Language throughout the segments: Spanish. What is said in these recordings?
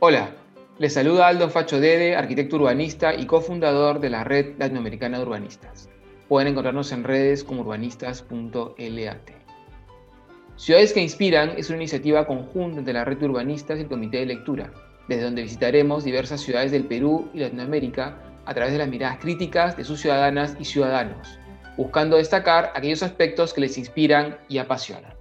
Hola, les saluda Aldo Facho Dede, arquitecto urbanista y cofundador de la Red Latinoamericana de Urbanistas. Pueden encontrarnos en redes como urbanistas.lat. Ciudades que Inspiran es una iniciativa conjunta entre la Red de Urbanistas y el Comité de Lectura, desde donde visitaremos diversas ciudades del Perú y Latinoamérica a través de las miradas críticas de sus ciudadanas y ciudadanos, buscando destacar aquellos aspectos que les inspiran y apasionan.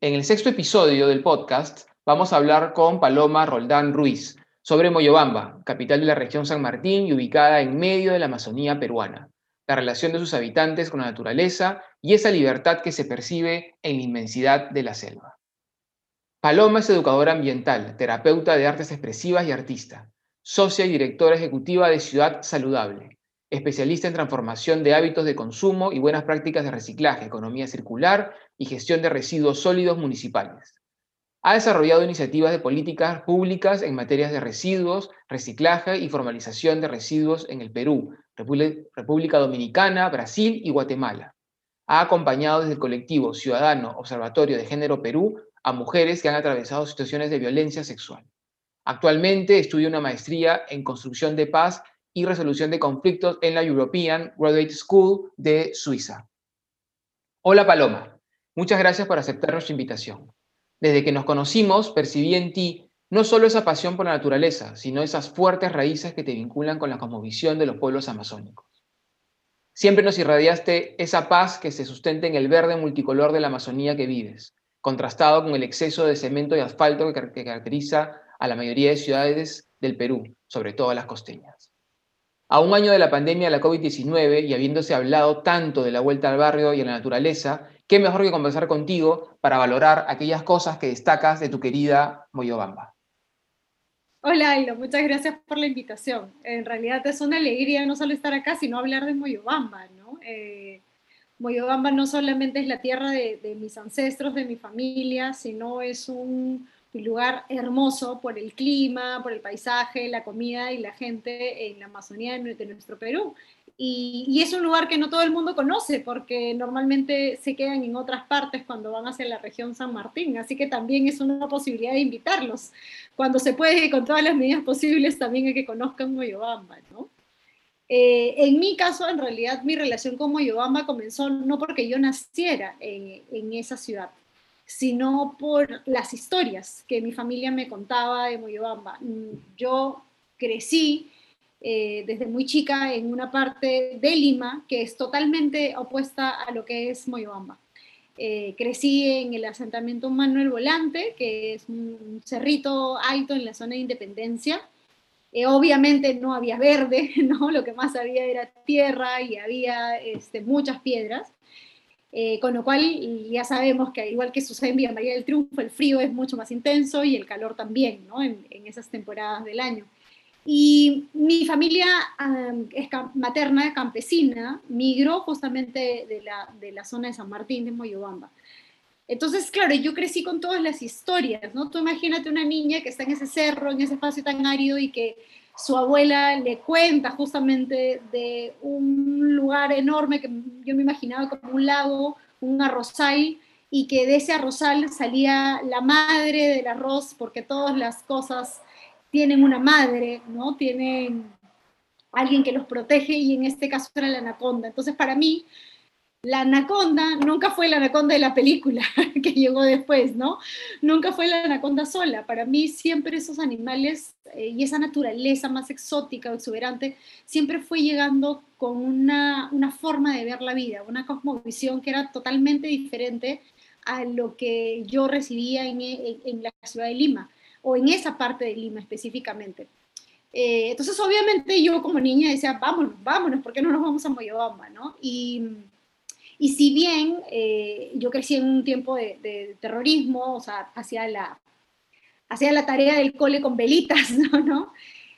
En el sexto episodio del podcast vamos a hablar con Paloma Roldán Ruiz sobre Moyobamba, capital de la región San Martín y ubicada en medio de la Amazonía peruana, la relación de sus habitantes con la naturaleza y esa libertad que se percibe en la inmensidad de la selva. Paloma es educadora ambiental, terapeuta de artes expresivas y artista socia y directora ejecutiva de Ciudad Saludable, especialista en transformación de hábitos de consumo y buenas prácticas de reciclaje, economía circular y gestión de residuos sólidos municipales. Ha desarrollado iniciativas de políticas públicas en materias de residuos, reciclaje y formalización de residuos en el Perú, República Dominicana, Brasil y Guatemala. Ha acompañado desde el colectivo Ciudadano Observatorio de Género Perú a mujeres que han atravesado situaciones de violencia sexual. Actualmente estudia una maestría en construcción de paz y resolución de conflictos en la European Graduate School de Suiza. Hola Paloma, muchas gracias por aceptar nuestra invitación. Desde que nos conocimos, percibí en ti no solo esa pasión por la naturaleza, sino esas fuertes raíces que te vinculan con la cosmovisión de los pueblos amazónicos. Siempre nos irradiaste esa paz que se sustenta en el verde multicolor de la Amazonía que vives, contrastado con el exceso de cemento y asfalto que caracteriza a la mayoría de ciudades del Perú, sobre todo a las costeñas. A un año de la pandemia de la COVID-19 y habiéndose hablado tanto de la vuelta al barrio y a la naturaleza, qué mejor que conversar contigo para valorar aquellas cosas que destacas de tu querida Moyobamba. Hola, Ailo, muchas gracias por la invitación. En realidad es una alegría no solo estar acá, sino hablar de Moyobamba, ¿no? Eh, Moyobamba no solamente es la tierra de mis ancestros, de mi familia, sino es un un lugar hermoso por el clima, por el paisaje, la comida y la gente en la Amazonía de nuestro Perú. Y, es un lugar que no todo el mundo conoce porque normalmente se quedan en otras partes cuando van hacia la región San Martín, así que también es una posibilidad de invitarlos. Cuando se puede, con todas las medidas posibles, también hay que conozcan Moyobamba, ¿no? Eh, en mi caso, en realidad, mi relación con Moyobamba comenzó no porque yo naciera en, en esa ciudad, sino por las historias que mi familia me contaba de Moyobamba. Mm, yo crecí eh, desde muy chica en una parte de Lima que es totalmente opuesta a lo que es Moyobamba. Eh, crecí en el asentamiento Manuel Volante, que es un cerrito alto en la zona de Independencia. Eh, obviamente no había verde, ¿no? lo que más había era tierra y había este, muchas piedras. Eh, con lo cual ya sabemos que igual que sucede en Villa María del Triunfo, el frío es mucho más intenso y el calor también, ¿no? en, esas temporadas del año. Y mi familia es materna, campesina, migró justamente de la, de la zona de San Martín, de Moyobamba. Entonces, claro, yo crecí con todas las historias, ¿no? Tú imagínate una niña que está en ese cerro, en ese espacio tan árido y que su abuela le cuenta justamente de un lugar enorme que yo me imaginaba como un lago, un arrozal, y que de ese arrozal salía la madre del arroz, porque todas las cosas tienen una madre, ¿no? Tienen alguien que los protege y en este caso era la anaconda. Entonces para mí la anaconda nunca fue la anaconda de la película que llegó después, ¿no? Nunca fue la anaconda sola. Para mí siempre esos animales eh, y esa naturaleza más exótica o exuberante siempre fue llegando con una, forma de ver la vida, una cosmovisión que era totalmente diferente a lo que yo recibía en, la ciudad de Lima o en esa parte de Lima específicamente. Eh, entonces, obviamente, yo como niña decía, vámonos, vámonos, ¿por qué no nos vamos a Moyobamba? ¿no? Y y si bien eh, yo crecí en un tiempo de, terrorismo, o sea, hacía la, hacía la tarea del cole con velitas, ¿no?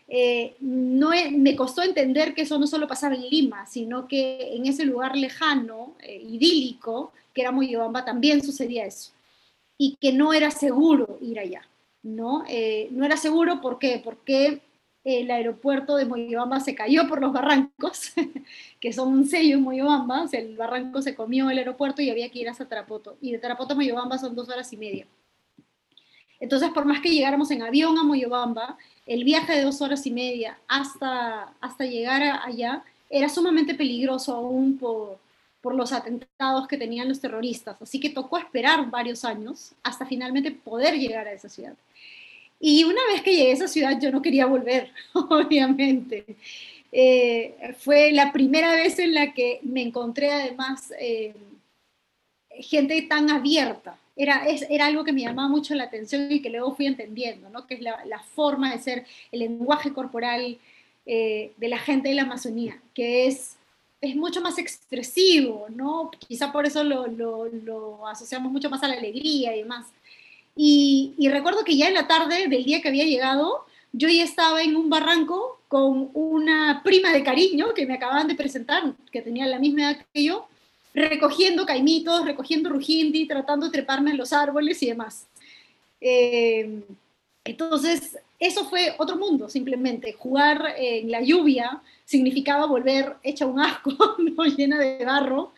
Eh, no me costó entender que eso no solo pasaba en Lima, sino que en ese lugar lejano, eh, idílico, que era Moyobamba, también sucedía eso. Y que no era seguro ir allá, ¿no? no era seguro, ¿por qué? Porque el aeropuerto de Moyobamba se cayó por los barrancos, que son un sello en Moyobamba, el barranco se comió el aeropuerto y había que ir hasta Tarapoto. Y de Tarapoto a Moyobamba son dos horas y media. Entonces, por más que llegáramos en avión a Moyobamba, el viaje de dos horas y media hasta, hasta llegar allá era sumamente peligroso aún por, por los atentados que tenían los terroristas. Así que tocó esperar varios años hasta finalmente poder llegar a esa ciudad. Y una vez que llegué a esa ciudad, yo no quería volver, obviamente. Eh, fue la primera vez en la que me encontré además eh, gente tan abierta. Era, era algo que me llamaba mucho la atención y que luego fui entendiendo, ¿no? que es la, la forma de ser, el lenguaje corporal eh, de la gente de la Amazonía, que es, es mucho más expresivo, ¿no? quizá por eso lo, lo, lo asociamos mucho más a la alegría y demás. Y, recuerdo que ya en la tarde del día que había llegado, yo ya estaba en un barranco con una prima de cariño que me acababan de presentar, que tenía la misma edad que yo, recogiendo caimitos, recogiendo rujindi, tratando de treparme en los árboles y demás. Eh, entonces, eso fue otro mundo, simplemente. Jugar en la lluvia significaba volver hecha un asco, ¿no? llena de barro,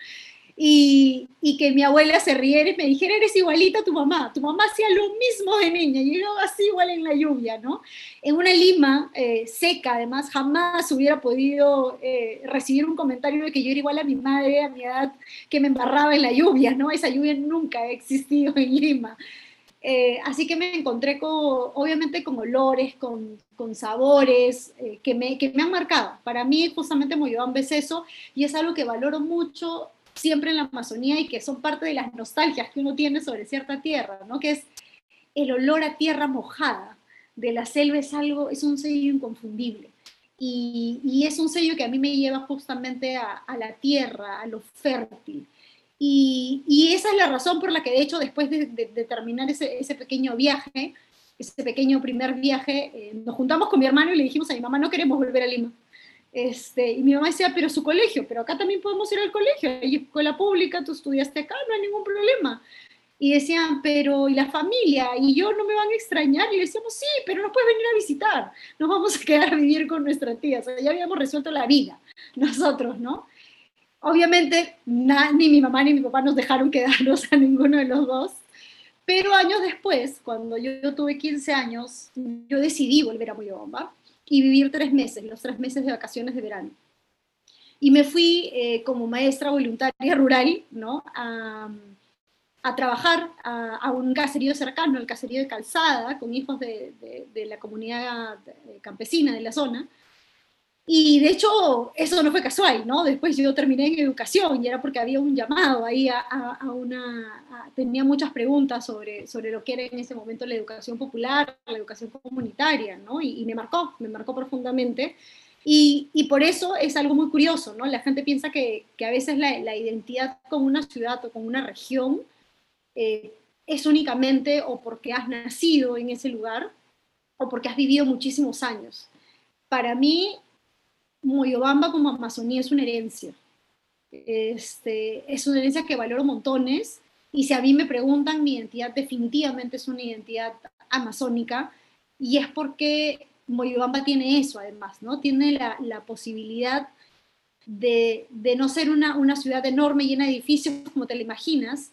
y, que mi abuela se riera y me dijera, eres igualita a tu mamá, tu mamá hacía lo mismo de niña, llegaba así igual en la lluvia, ¿no? En una Lima eh, seca, además, jamás hubiera podido eh, recibir un comentario de que yo era igual a mi madre a mi edad, que me embarraba en la lluvia, ¿no? Esa lluvia nunca ha existido en Lima. Eh, así que me encontré con, obviamente con olores, con, con sabores que, me, que me han marcado. Para mí justamente Moyobamba es eso y es algo que valoro mucho siempre en la Amazonía y que son parte de las nostalgias que uno tiene sobre cierta tierra, ¿no? Que es el olor a tierra mojada de la selva es algo, es un sello inconfundible. Y, y es un sello que a mí me lleva justamente a, a la tierra, a lo fértil. Y, y, esa es la razón por la que, de hecho, después de, de, terminar ese, ese, pequeño viaje, ese pequeño primer viaje, eh, nos juntamos con mi hermano y le dijimos a mi mamá, no queremos volver a Lima este, y mi mamá decía, pero su colegio, pero acá también podemos ir al colegio, hay escuela pública, tú estudiaste acá, no hay ningún problema. Y decían, pero ¿y la familia? Y yo no me van a extrañar. Y le decíamos, sí, pero nos puedes venir a visitar. Nos vamos a quedar a vivir con nuestra tía. O sea, ya habíamos resuelto la vida, nosotros, ¿no? Obviamente, ni mi mamá ni mi papá nos dejaron quedarnos a ninguno de los dos. Pero años después, cuando yo, tuve 15 años, yo decidí volver a Moyobamba y vivir tres meses, los tres meses de vacaciones de verano. Y me fui eh, como maestra voluntaria rural, ¿no? A, a trabajar a, un caserío cercano, el caserío de Calzada, con hijos de, de, de la comunidad eh, campesina de la zona, y de hecho, eso no fue casual, ¿no? Después yo terminé en educación y era porque había un llamado ahí a, a una... A, tenía muchas preguntas sobre, sobre lo que era en ese momento la educación popular, la educación comunitaria, ¿no? Y, y me marcó, me marcó profundamente. Y, y, por eso es algo muy curioso, ¿no? La gente piensa que, que a veces la, la, identidad con una ciudad o con una región eh, es únicamente o porque has nacido en ese lugar o porque has vivido muchísimos años. Para mí, Moyobamba como Amazonía es una herencia. Este, es una herencia que valoro montones y si a mí me preguntan, mi identidad definitivamente es una identidad amazónica y es porque Moyobamba tiene eso además, ¿no? Tiene la, la posibilidad de, de, no ser una, una ciudad enorme llena de edificios como te lo imaginas,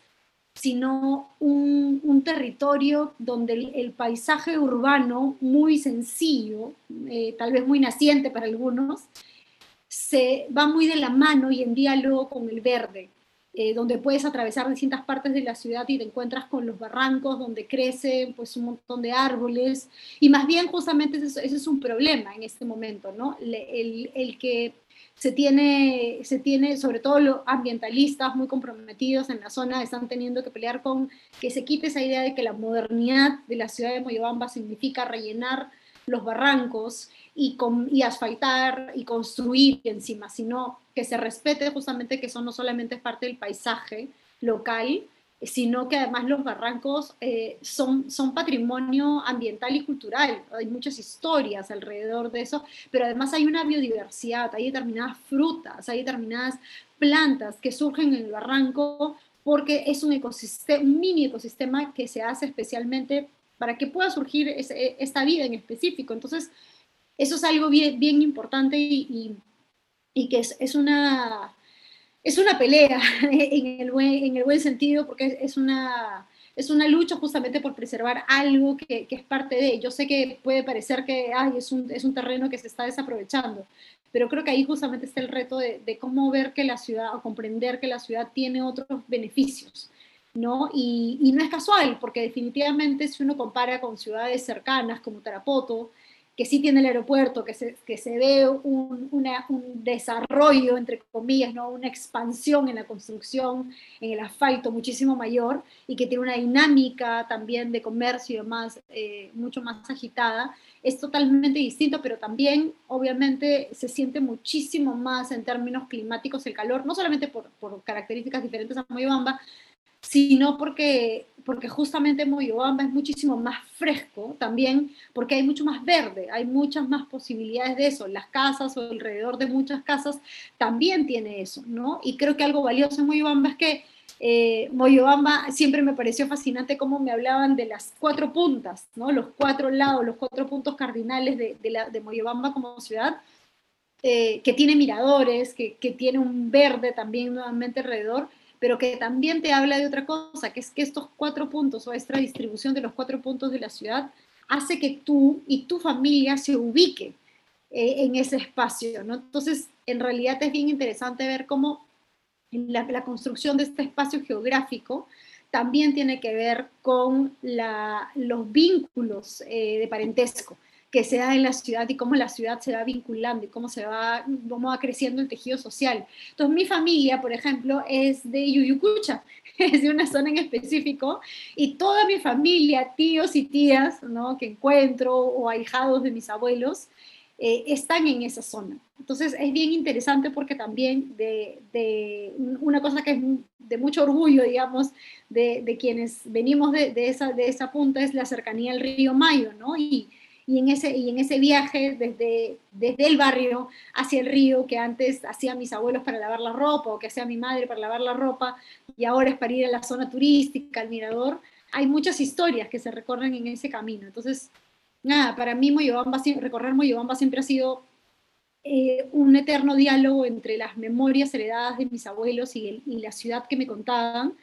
sino un, territorio donde el, paisaje urbano, muy sencillo, eh, tal vez muy naciente para algunos, se va muy de la mano y en diálogo con el verde, eh, donde puedes atravesar distintas partes de la ciudad y te encuentras con los barrancos donde crecen pues un montón de árboles y más bien justamente ese, es un problema en este momento, ¿no? El que se tiene, se tiene, sobre todo los ambientalistas muy comprometidos en la zona, están teniendo que pelear con que se quite esa idea de que la modernidad de la ciudad de Moyobamba significa rellenar los barrancos y, con, y asfaltar y construir encima, sino que se respete justamente que eso no solamente es parte del paisaje local, sino que además los barrancos eh, son, son patrimonio ambiental y cultural. Hay muchas historias alrededor de eso, pero además hay una biodiversidad, hay determinadas frutas, hay determinadas plantas que surgen en el barranco porque es un ecosistema, un mini ecosistema que se hace especialmente para que pueda surgir esta vida en específico. Entonces, eso es algo bien, bien importante y, y, y que es, es una es una pelea en el buen, en el buen sentido porque es una, es una lucha justamente por preservar algo que, es parte de, yo sé que puede parecer que ay, es, un, es un terreno que se está desaprovechando, pero creo que ahí justamente está el reto de, de cómo ver que la ciudad o comprender que la ciudad tiene otros beneficios. ¿no? Y, y, no es casual, porque definitivamente si uno compara con ciudades cercanas como Tarapoto, que sí tiene el aeropuerto, que se, que se ve un, un, desarrollo, entre comillas, ¿no? una expansión en la construcción, en el asfalto muchísimo mayor y que tiene una dinámica también de comercio más, eh, mucho más agitada, es totalmente distinto, pero también obviamente se siente muchísimo más en términos climáticos el calor, no solamente por, por características diferentes a Moyobamba, sino porque, porque justamente Moyobamba es muchísimo más fresco también, porque hay mucho más verde, hay muchas más posibilidades de eso. Las casas o alrededor de muchas casas también tiene eso, ¿no? Y creo que algo valioso en Moyobamba es que eh, Moyobamba siempre me pareció fascinante cómo me hablaban de las cuatro puntas, ¿no? Los cuatro lados, los cuatro puntos cardinales de, de, la, de Moyobamba como ciudad. Eh, que tiene miradores, que, que tiene un verde también nuevamente alrededor, pero que también te habla de otra cosa, que es que estos cuatro puntos o esta distribución de los cuatro puntos de la ciudad hace que tú y tu familia se ubique eh, en ese espacio, ¿no? Entonces, en realidad es bien interesante ver cómo la, construcción de este espacio geográfico también tiene que ver con la, los vínculos eh, de parentesco que se da en la ciudad y cómo la ciudad se va vinculando y cómo se va, cómo va creciendo el tejido social. Entonces, mi familia, por ejemplo, es de Yuyucucha, es de una zona en específico, y toda mi familia, tíos y tías, ¿no? que encuentro, o ahijados de mis abuelos, eh, están en esa zona. Entonces, es bien interesante porque también de, de una cosa que es de mucho orgullo, digamos, de, de quienes venimos de, esa, de esa punta es la cercanía al río Mayo, ¿no? Y en ese, y en ese viaje desde, desde el barrio hacia el río que antes hacían mis abuelos para lavar la ropa o que hacía mi madre para lavar la ropa y ahora es para ir a la zona turística, al mirador, hay muchas historias que se recorren en ese camino. Entonces, nada, para mí Moyobamba, recorrer Moyobamba siempre ha sido eh, un eterno diálogo entre las memorias heredadas de mis abuelos y, y la ciudad que me contaban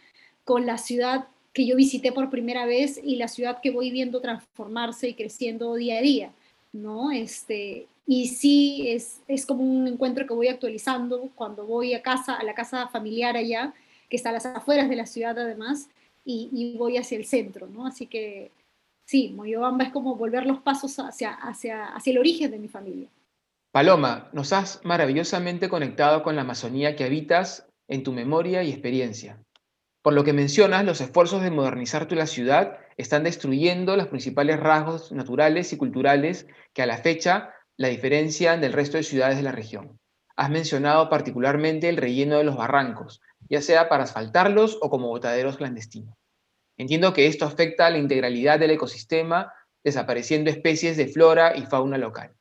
con la ciudad que yo visité por primera vez y la ciudad que voy viendo transformarse y creciendo día a día, ¿no? Este, y sí, es, es como un encuentro que voy actualizando cuando voy a casa, a la casa familiar allá, que está a las afueras de la ciudad además, y, y voy hacia el centro, ¿no? Así que sí, Moyobamba es como volver los pasos hacia, hacia, hacia el origen de mi familia. Paloma, nos has maravillosamente conectado con la Amazonía que habitas en tu memoria y experiencia. Por lo que mencionas, los esfuerzos de modernizar la ciudad están destruyendo los principales rasgos naturales y culturales que a la fecha la diferencian del resto de ciudades de la región. Has mencionado particularmente el relleno de los barrancos, ya sea para asfaltarlos o como botaderos clandestinos. Entiendo que esto afecta a la integralidad del ecosistema, desapareciendo especies de flora y fauna local.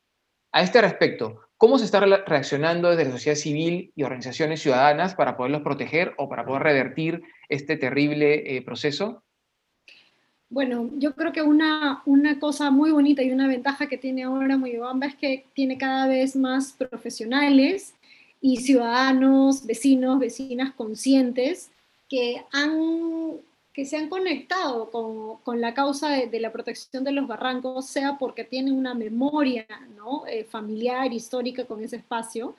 A este respecto, ¿Cómo se está reaccionando desde la sociedad civil y organizaciones ciudadanas para poderlos proteger o para poder revertir este terrible eh, proceso? Bueno, yo creo que una, una cosa muy bonita y una ventaja que tiene ahora Moyobamba es que tiene cada vez más profesionales y ciudadanos, vecinos, vecinas conscientes que han que se han conectado con, con la causa de, la protección de los barrancos, sea porque tienen una memoria ¿no? eh, familiar, histórica con ese espacio,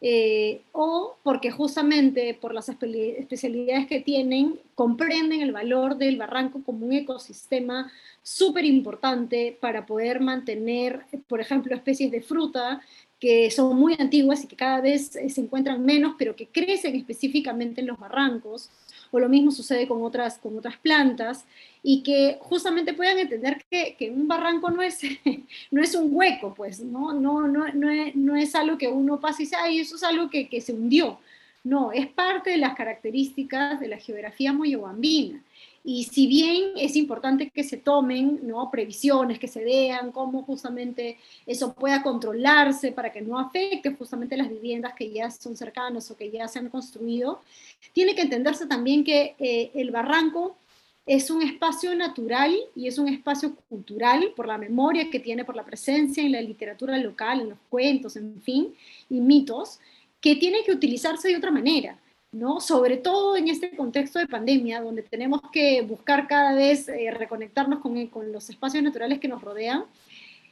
eh, o porque justamente por las especialidades que tienen, comprenden el valor del barranco como un ecosistema súper importante para poder mantener, por ejemplo, especies de fruta que son muy antiguas y que cada vez eh, se encuentran menos, pero que crecen específicamente en los barrancos o lo mismo sucede con otras, con otras plantas, y que justamente puedan entender que, que un barranco no es, no es un hueco, pues, ¿no? No, no, no, es, no es algo que uno pasa y dice, ay, eso es algo que, que se hundió. No, es parte de las características de la geografía moyobambina. Y si bien es importante que se tomen ¿no? previsiones, que se vean cómo justamente eso pueda controlarse para que no afecte justamente las viviendas que ya son cercanas o que ya se han construido, tiene que entenderse también que eh, el barranco es un espacio natural y es un espacio cultural por la memoria que tiene, por la presencia en la literatura local, en los cuentos, en fin, y mitos, que tiene que utilizarse de otra manera ¿no? Sobre todo en este contexto de pandemia, donde tenemos que buscar cada vez eh, reconectarnos con, los espacios naturales que nos rodean.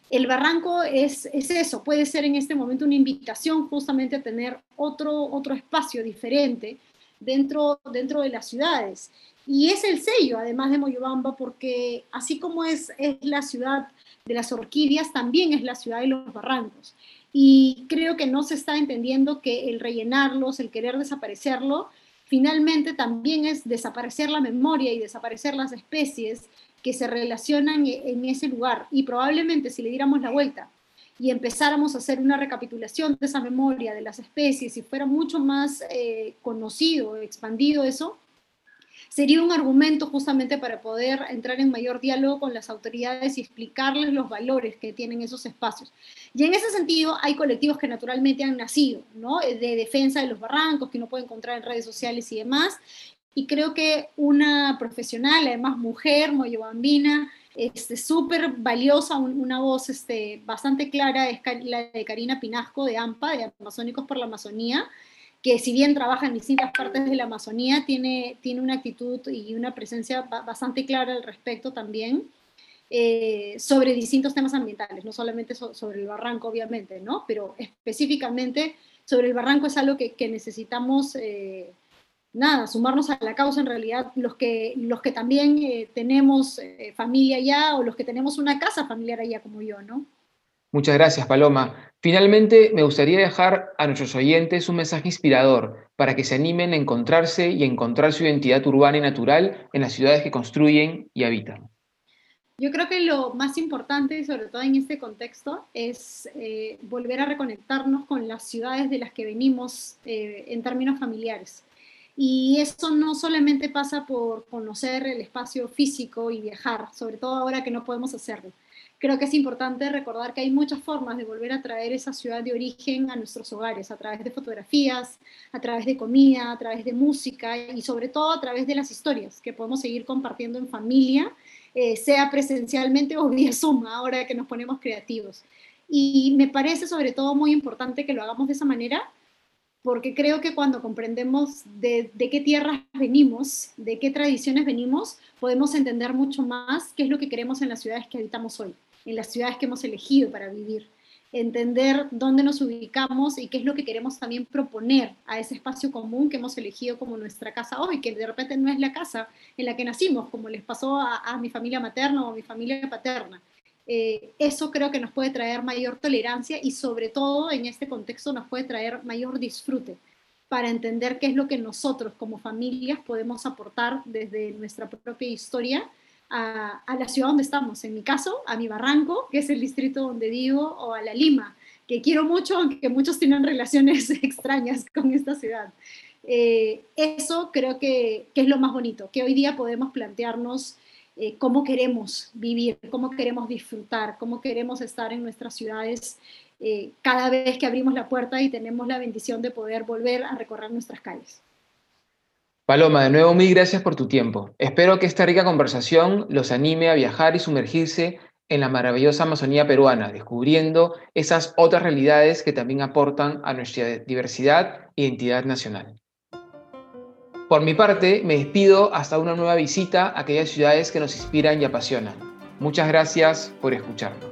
El barranco es, es, eso, puede ser en este momento una invitación justamente a tener otro, otro espacio diferente dentro, dentro de las ciudades. Y es el sello, además de Moyobamba, porque así como es, es la ciudad de las orquídeas, también es la ciudad de los barrancos. Y creo que no se está entendiendo que el rellenarlos, el querer desaparecerlo, finalmente también es desaparecer la memoria y desaparecer las especies que se relacionan en ese lugar. Y probablemente si le diéramos la vuelta y empezáramos a hacer una recapitulación de esa memoria de las especies, y fuera mucho más eh, conocido, expandido eso, sería un argumento justamente para poder entrar en mayor diálogo con las autoridades y explicarles los valores que tienen esos espacios. Y en ese sentido hay colectivos que naturalmente han nacido, ¿no? De defensa de los barrancos, que uno puede encontrar en redes sociales y demás. Y creo que una profesional, además mujer, moyobambina, este, súper valiosa, una voz este, bastante clara es la de Karina Pinasco de AMPA, de Amazónicos por la Amazonía, que si bien trabaja en distintas partes de la Amazonía, tiene, tiene una actitud y una presencia bastante clara al respecto también, eh, sobre distintos temas ambientales, no solamente sobre el barranco, obviamente, ¿no? Pero específicamente sobre el barranco es algo que, necesitamos, eh, nada, sumarnos a la causa en realidad, los que, los que también eh, tenemos familia allá o los que tenemos una casa familiar allá como yo, ¿no? Muchas gracias, Paloma. Finalmente, me gustaría dejar a nuestros oyentes un mensaje inspirador para que se animen a encontrarse y a encontrar su identidad urbana y natural en las ciudades que construyen y habitan. Yo creo que lo más importante, sobre todo en este contexto, es eh, volver a reconectarnos con las ciudades de las que venimos eh, en términos familiares. Y eso no solamente pasa por conocer el espacio físico y viajar, sobre todo ahora que no podemos hacerlo creo que es importante recordar que hay muchas formas de volver a traer esa ciudad de origen a nuestros hogares, a través de fotografías, a través de comida, a través de música y sobre todo a través de las historias que podemos seguir compartiendo en familia, eh, sea presencialmente o vía Zoom, ahora que nos ponemos creativos. Y me parece sobre todo muy importante que lo hagamos de esa manera, porque creo que cuando comprendemos de, de, qué tierras venimos, de qué tradiciones venimos, podemos entender mucho más qué es lo que queremos en las ciudades que habitamos hoy en las ciudades que hemos elegido para vivir, entender dónde nos ubicamos y qué es lo que queremos también proponer a ese espacio común que hemos elegido como nuestra casa hoy, que de repente no es la casa en la que nacimos, como les pasó a, mi familia materna o a mi familia paterna. Eh, eso creo que nos puede traer mayor tolerancia y sobre todo en este contexto nos puede traer mayor disfrute para entender qué es lo que nosotros como familias podemos aportar desde nuestra propia historia a, la ciudad donde estamos, en mi caso, a mi barranco, que es el distrito donde vivo, o a la Lima, que quiero mucho, aunque muchos tienen relaciones extrañas con esta ciudad. Eh, eso creo que, es lo más bonito, que hoy día podemos plantearnos eh, cómo queremos vivir, cómo queremos disfrutar, cómo queremos estar en nuestras ciudades eh, cada vez que abrimos la puerta y tenemos la bendición de poder volver a recorrer nuestras calles. Paloma, de nuevo mil gracias por tu tiempo. Espero que esta rica conversación los anime a viajar y sumergirse en la maravillosa Amazonía peruana, descubriendo esas otras realidades que también aportan a nuestra diversidad e identidad nacional. Por mi parte, me despido hasta una nueva visita a aquellas ciudades que nos inspiran y apasionan. Muchas gracias por escucharnos.